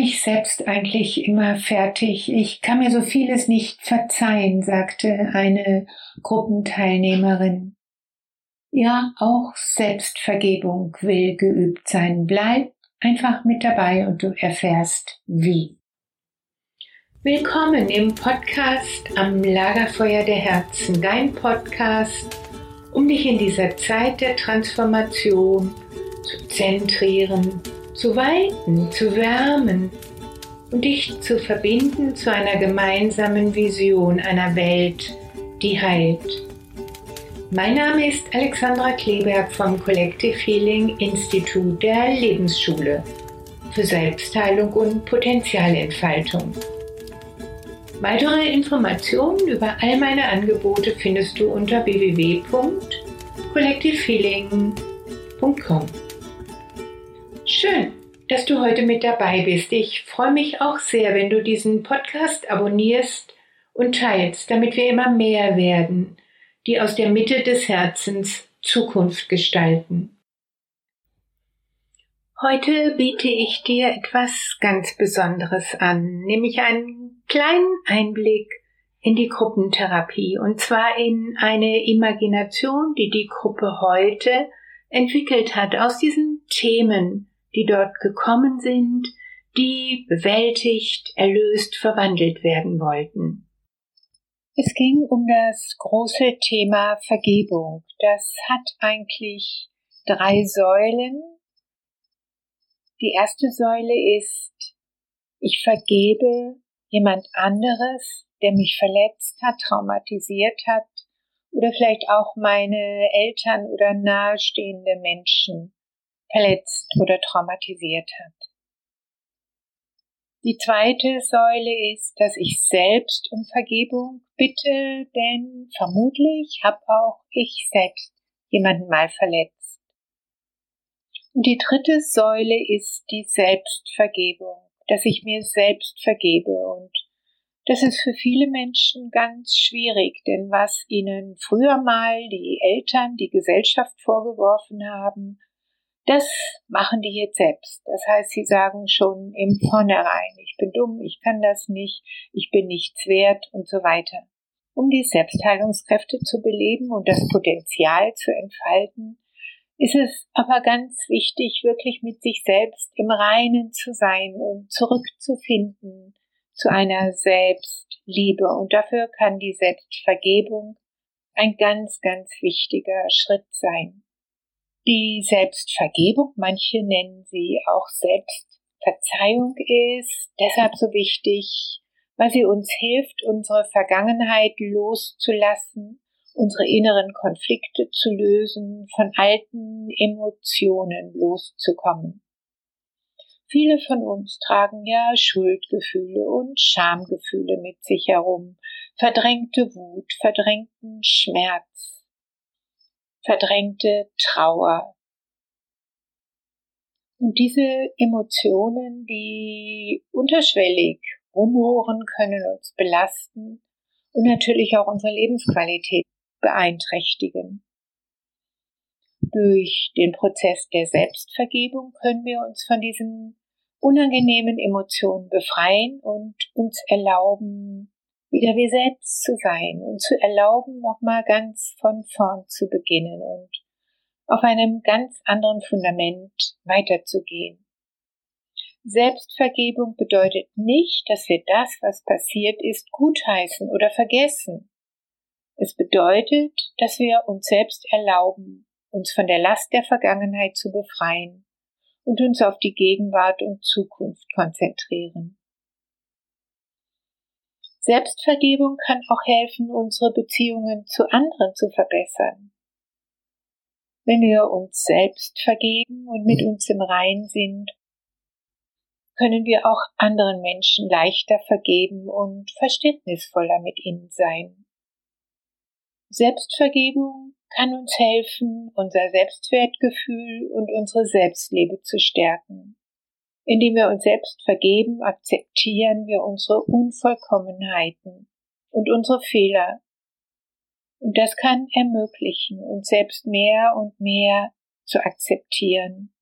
mich selbst eigentlich immer fertig. Ich kann mir so vieles nicht verzeihen, sagte eine Gruppenteilnehmerin. Ja, auch Selbstvergebung will geübt sein. Bleib einfach mit dabei und du erfährst wie. Willkommen im Podcast am Lagerfeuer der Herzen, dein Podcast, um dich in dieser Zeit der Transformation zu zentrieren, zu weiten, zu wärmen und dich zu verbinden zu einer gemeinsamen Vision einer Welt, die heilt. Mein Name ist Alexandra Kleberg vom Collective Healing Institut der Lebensschule für Selbstheilung und Potenzialentfaltung. Weitere Informationen über all meine Angebote findest du unter www.collectivefeeling.com. Schön, dass du heute mit dabei bist. Ich freue mich auch sehr, wenn du diesen Podcast abonnierst und teilst, damit wir immer mehr werden, die aus der Mitte des Herzens Zukunft gestalten. Heute biete ich dir etwas ganz Besonderes an, nämlich einen kleinen Einblick in die Gruppentherapie und zwar in eine Imagination, die die Gruppe heute entwickelt hat aus diesen Themen, die dort gekommen sind, die bewältigt, erlöst, verwandelt werden wollten. Es ging um das große Thema Vergebung. Das hat eigentlich drei Säulen. Die erste Säule ist, ich vergebe jemand anderes, der mich verletzt hat, traumatisiert hat oder vielleicht auch meine Eltern oder nahestehende Menschen verletzt oder traumatisiert hat. Die zweite Säule ist, dass ich selbst um Vergebung bitte, denn vermutlich habe auch ich selbst jemanden mal verletzt. Und die dritte Säule ist die Selbstvergebung, dass ich mir selbst vergebe und das ist für viele Menschen ganz schwierig, denn was ihnen früher mal die Eltern, die Gesellschaft vorgeworfen haben, das machen die jetzt selbst. Das heißt, sie sagen schon im Vornherein, ich bin dumm, ich kann das nicht, ich bin nichts wert und so weiter. Um die Selbstheilungskräfte zu beleben und das Potenzial zu entfalten, ist es aber ganz wichtig, wirklich mit sich selbst im Reinen zu sein und zurückzufinden zu einer Selbstliebe. Und dafür kann die Selbstvergebung ein ganz, ganz wichtiger Schritt sein. Die Selbstvergebung, manche nennen sie auch Selbstverzeihung, ist deshalb so wichtig, weil sie uns hilft, unsere Vergangenheit loszulassen, unsere inneren Konflikte zu lösen, von alten Emotionen loszukommen. Viele von uns tragen ja Schuldgefühle und Schamgefühle mit sich herum, verdrängte Wut, verdrängten Schmerz, verdrängte Trauer. Und diese Emotionen, die unterschwellig rumoren, können uns belasten und natürlich auch unsere Lebensqualität beeinträchtigen. Durch den Prozess der Selbstvergebung können wir uns von diesen unangenehmen Emotionen befreien und uns erlauben, wieder wir selbst zu sein und zu erlauben, nochmal ganz von vorn zu beginnen und auf einem ganz anderen Fundament weiterzugehen. Selbstvergebung bedeutet nicht, dass wir das, was passiert ist, gutheißen oder vergessen. Es bedeutet, dass wir uns selbst erlauben, uns von der Last der Vergangenheit zu befreien und uns auf die Gegenwart und Zukunft konzentrieren. Selbstvergebung kann auch helfen, unsere Beziehungen zu anderen zu verbessern. Wenn wir uns selbst vergeben und mit uns im Rein sind, können wir auch anderen Menschen leichter vergeben und verständnisvoller mit ihnen sein. Selbstvergebung kann uns helfen, unser Selbstwertgefühl und unsere Selbstliebe zu stärken. Indem wir uns selbst vergeben, akzeptieren wir unsere Unvollkommenheiten und unsere Fehler. Und das kann ermöglichen, uns selbst mehr und mehr zu akzeptieren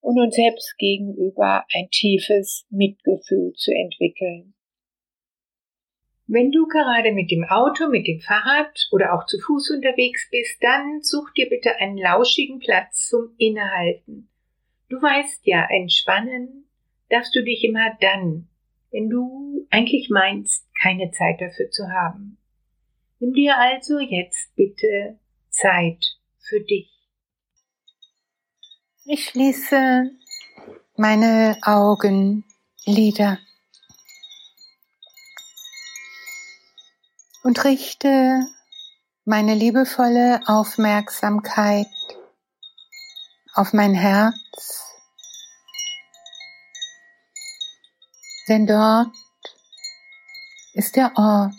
und uns selbst gegenüber ein tiefes Mitgefühl zu entwickeln. Wenn du gerade mit dem Auto, mit dem Fahrrad oder auch zu Fuß unterwegs bist, dann such dir bitte einen lauschigen Platz zum Innehalten. Du weißt ja, entspannen darfst du dich immer dann, wenn du eigentlich meinst, keine Zeit dafür zu haben. Nimm dir also jetzt bitte Zeit für dich. Ich schließe meine Augenlider und richte meine liebevolle Aufmerksamkeit auf mein Herz, denn dort ist der Ort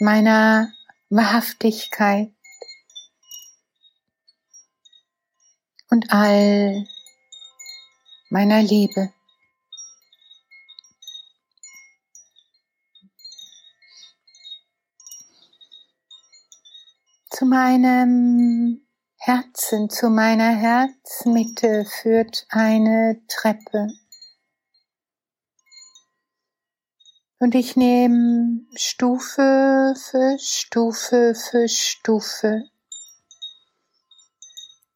meiner Wahrhaftigkeit und all meiner Liebe. Zu meinem Herzen, zu meiner Herzmitte führt eine Treppe. Und ich nehme Stufe für Stufe für Stufe.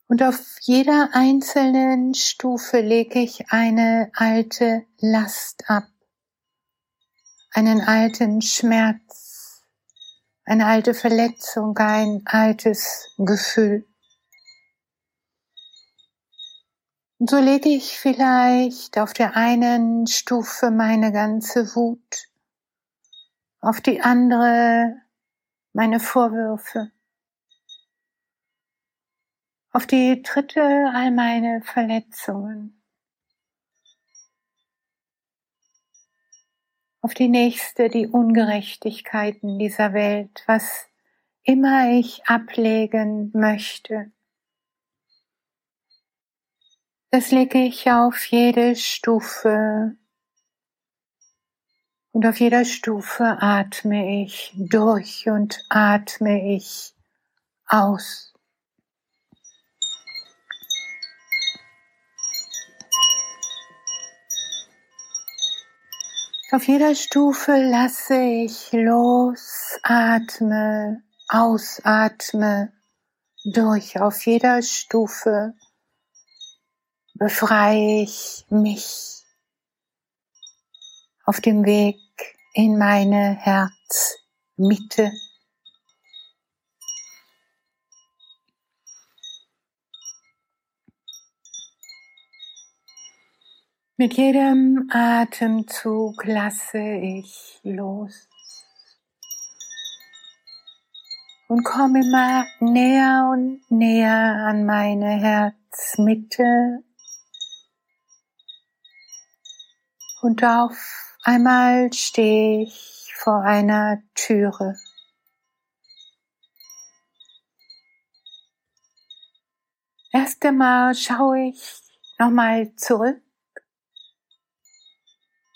Und auf jeder einzelnen Stufe lege ich eine alte Last ab, einen alten Schmerz, eine alte Verletzung, ein altes Gefühl. So lege ich vielleicht auf der einen Stufe meine ganze Wut, auf die andere meine Vorwürfe, auf die dritte all meine Verletzungen, auf die nächste die Ungerechtigkeiten dieser Welt, was immer ich ablegen möchte. Das lege ich auf jede Stufe und auf jeder Stufe atme ich durch und atme ich aus. Auf jeder Stufe lasse ich los, atme, ausatme durch. Auf jeder Stufe befreie ich mich auf dem Weg in meine Herzmitte. Mit jedem Atemzug lasse ich los und komme immer näher und näher an meine Herzmitte und auf Einmal stehe ich vor einer Türe. Erst einmal schaue ich nochmal zurück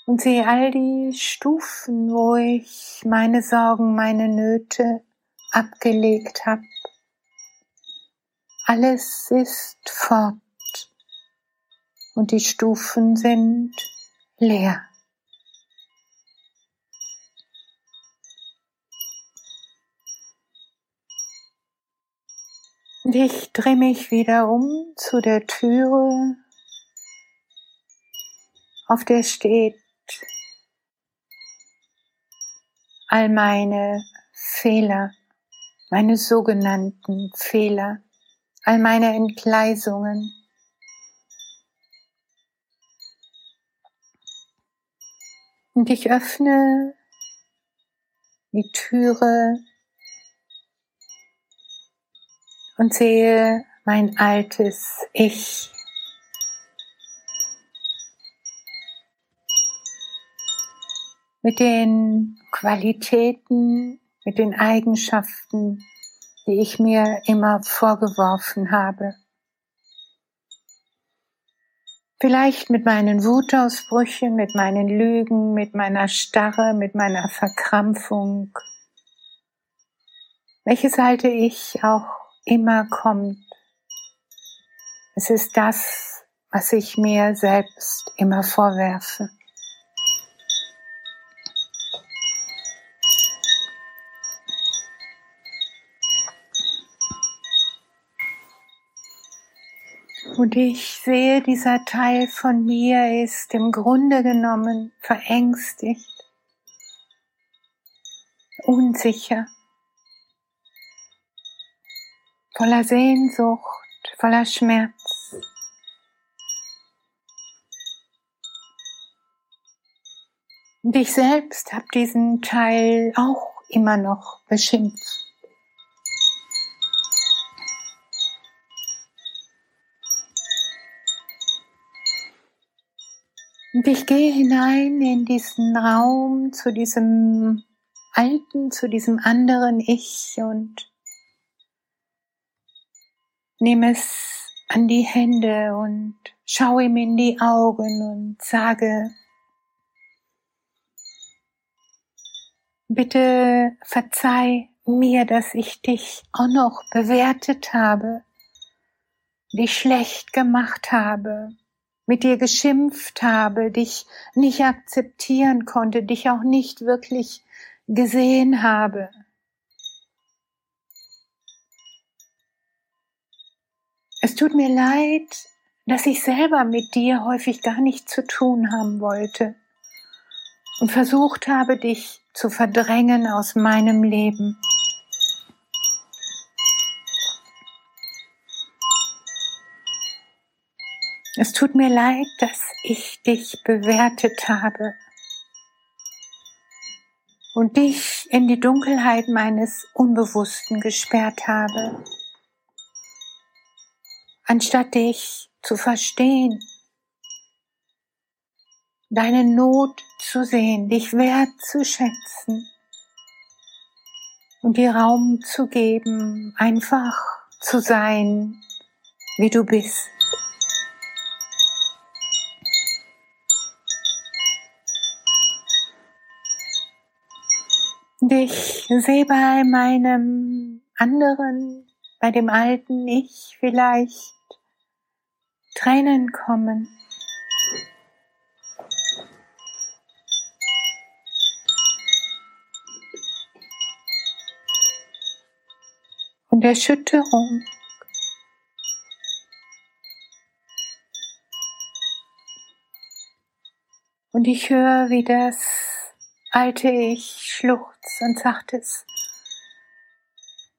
und sehe all die Stufen, wo ich meine Sorgen, meine Nöte abgelegt habe. Alles ist fort und die Stufen sind leer. Und ich drehe mich wieder um zu der Türe, auf der steht all meine Fehler, meine sogenannten Fehler, all meine Entgleisungen. Und ich öffne die Türe und sehe mein altes Ich. Mit den Qualitäten, mit den Eigenschaften, die ich mir immer vorgeworfen habe. Vielleicht mit meinen Wutausbrüchen, mit meinen Lügen, mit meiner Starre, mit meiner Verkrampfung. Welches halte ich auch immer kommt. Es ist das, was ich mir selbst immer vorwerfe. Und ich sehe, dieser Teil von mir ist im Grunde genommen verängstigt, unsicher, voller Sehnsucht, voller Schmerz. Und ich selbst habe diesen Teil auch immer noch beschimpft. Und ich gehe hinein in diesen Raum zu diesem alten, zu diesem anderen Ich und nehme es an die Hände und schaue ihm in die Augen und sage, bitte verzeih mir, dass ich dich auch noch bewertet habe, dich schlecht gemacht habe, mit dir geschimpft habe, dich nicht akzeptieren konnte, dich auch nicht wirklich gesehen habe. Es tut mir leid, dass ich selber mit dir häufig gar nichts zu tun haben wollte und versucht habe, dich zu verdrängen aus meinem Leben. Es tut mir leid, dass ich dich bewertet habe und dich in die Dunkelheit meines Unbewussten gesperrt habe, anstatt dich zu verstehen, deine Not zu sehen, dich wertzuschätzen und dir Raum zu geben, einfach zu sein, wie du bist. Ich sehe bei meinem anderen, bei dem alten Ich vielleicht Tränen kommen. Und Erschütterung. Und ich höre, wie das alte Ich schluchzt und sagt es,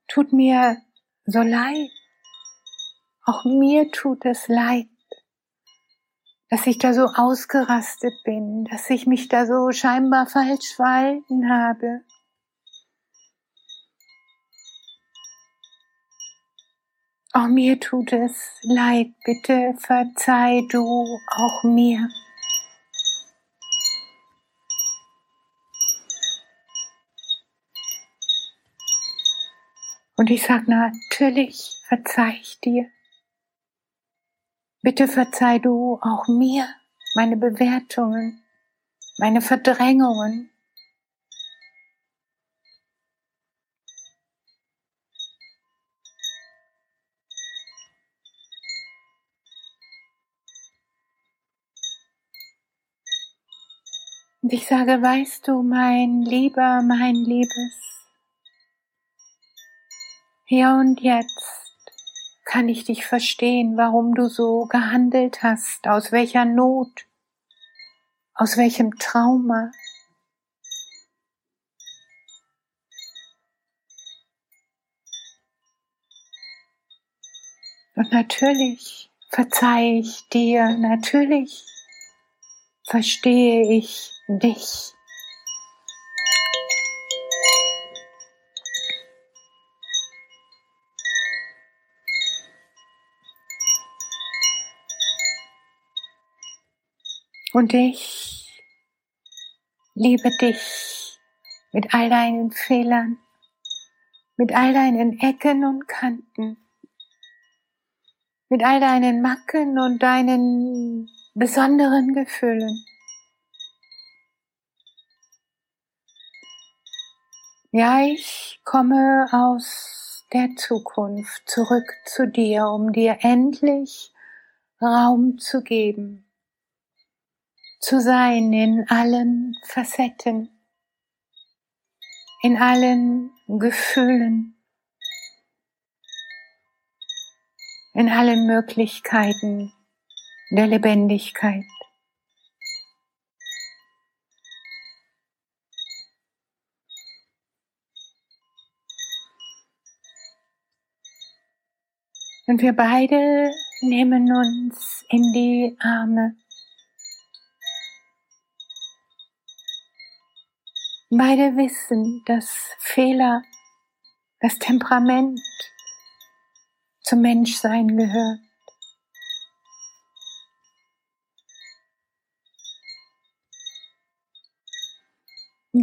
tut mir so leid, auch mir tut es leid, dass ich da so ausgerastet bin, dass ich mich da so scheinbar falsch verhalten habe. Auch mir tut es leid, bitte verzeih du auch mir. Und ich sage, natürlich verzeih ich dir. Bitte verzeih du auch mir meine Bewertungen, meine Verdrängungen. Und ich sage, weißt du, mein Lieber, mein Liebes, hier und jetzt kann ich dich verstehen, warum du so gehandelt hast, aus welcher Not, aus welchem Trauma. Und natürlich verzeihe ich dir, natürlich verstehe ich dich. Und ich liebe dich mit all deinen Fehlern, mit all deinen Ecken und Kanten, mit all deinen Macken und deinen besonderen Gefühlen. Ja, ich komme aus der Zukunft zurück zu dir, um dir endlich Raum zu geben, zu sein in allen Facetten, in allen Gefühlen, in allen Möglichkeiten der Lebendigkeit. Und wir beide nehmen uns in die Arme. Beide wissen, dass Fehler, das Temperament zum Menschsein gehört.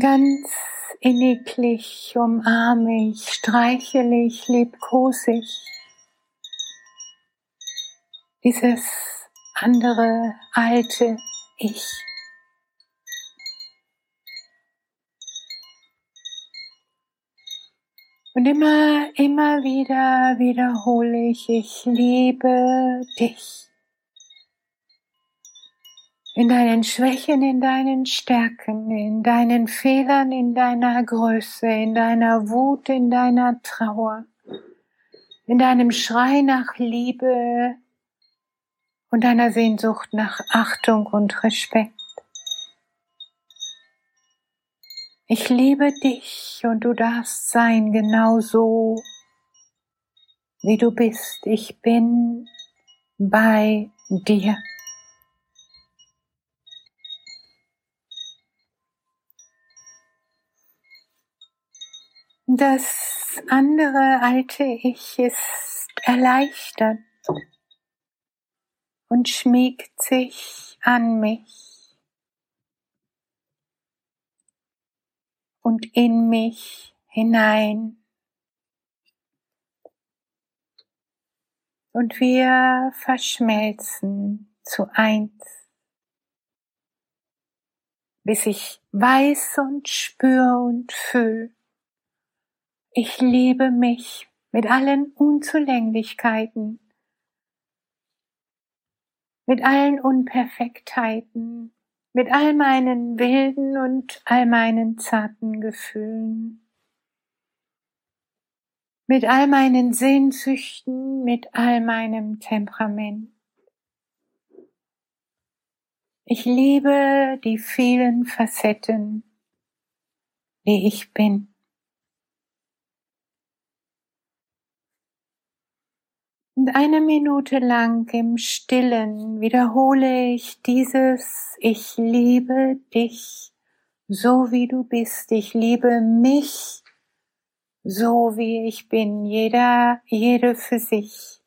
Ganz inniglich umarme ich, streichele ich, liebkose ich dieses andere alte Ich. Und immer, immer wieder wiederhole ich, ich liebe dich. In deinen Schwächen, in deinen Stärken, in deinen Fehlern, in deiner Größe, in deiner Wut, in deiner Trauer, in deinem Schrei nach Liebe, und deiner Sehnsucht nach Achtung und Respekt. Ich liebe dich und du darfst sein genau so, wie du bist. Ich bin bei dir. Das andere alte Ich ist erleichtert und schmiegt sich an mich und in mich hinein. Und wir verschmelzen zu eins, bis ich weiß und spür und fühl. Ich liebe mich mit allen Unzulänglichkeiten mit allen Unperfektheiten, mit all meinen wilden und all meinen zarten Gefühlen, mit all meinen Sehnsüchten, mit all meinem Temperament. Ich liebe die vielen Facetten, die ich bin. Und eine Minute lang im Stillen wiederhole ich dieses Ich liebe dich so wie du bist. Ich liebe mich so wie ich bin. Jeder, jede für sich.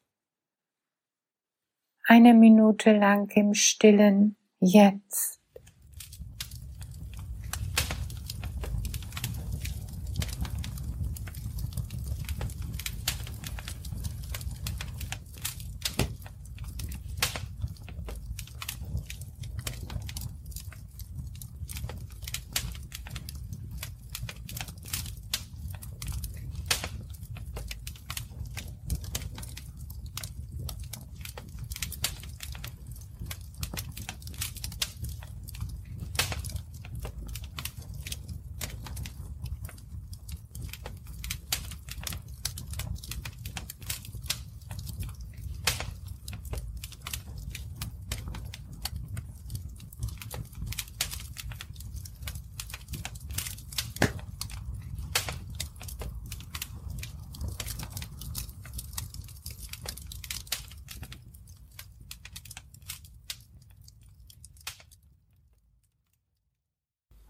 Eine Minute lang im Stillen jetzt.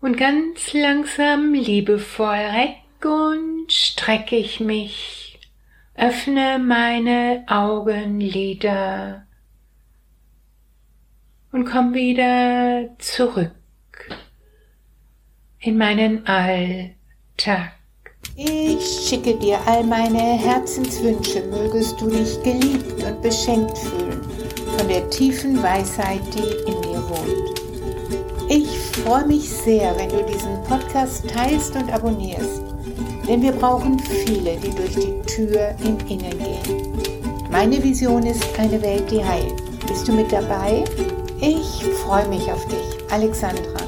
Und ganz langsam, liebevoll reck und strecke ich mich, öffne meine Augenlider. Und komm wieder zurück in meinen Alltag. Ich schicke dir all meine Herzenswünsche, mögest du dich geliebt und beschenkt fühlen. Von der tiefen Weisheit, die in freue mich sehr, wenn du diesen Podcast teilst und abonnierst, denn wir brauchen viele, die durch die Tür im Innen gehen. Meine Vision ist eine Welt, die heilt. Bist du mit dabei? Ich freue mich auf dich, Alexandra.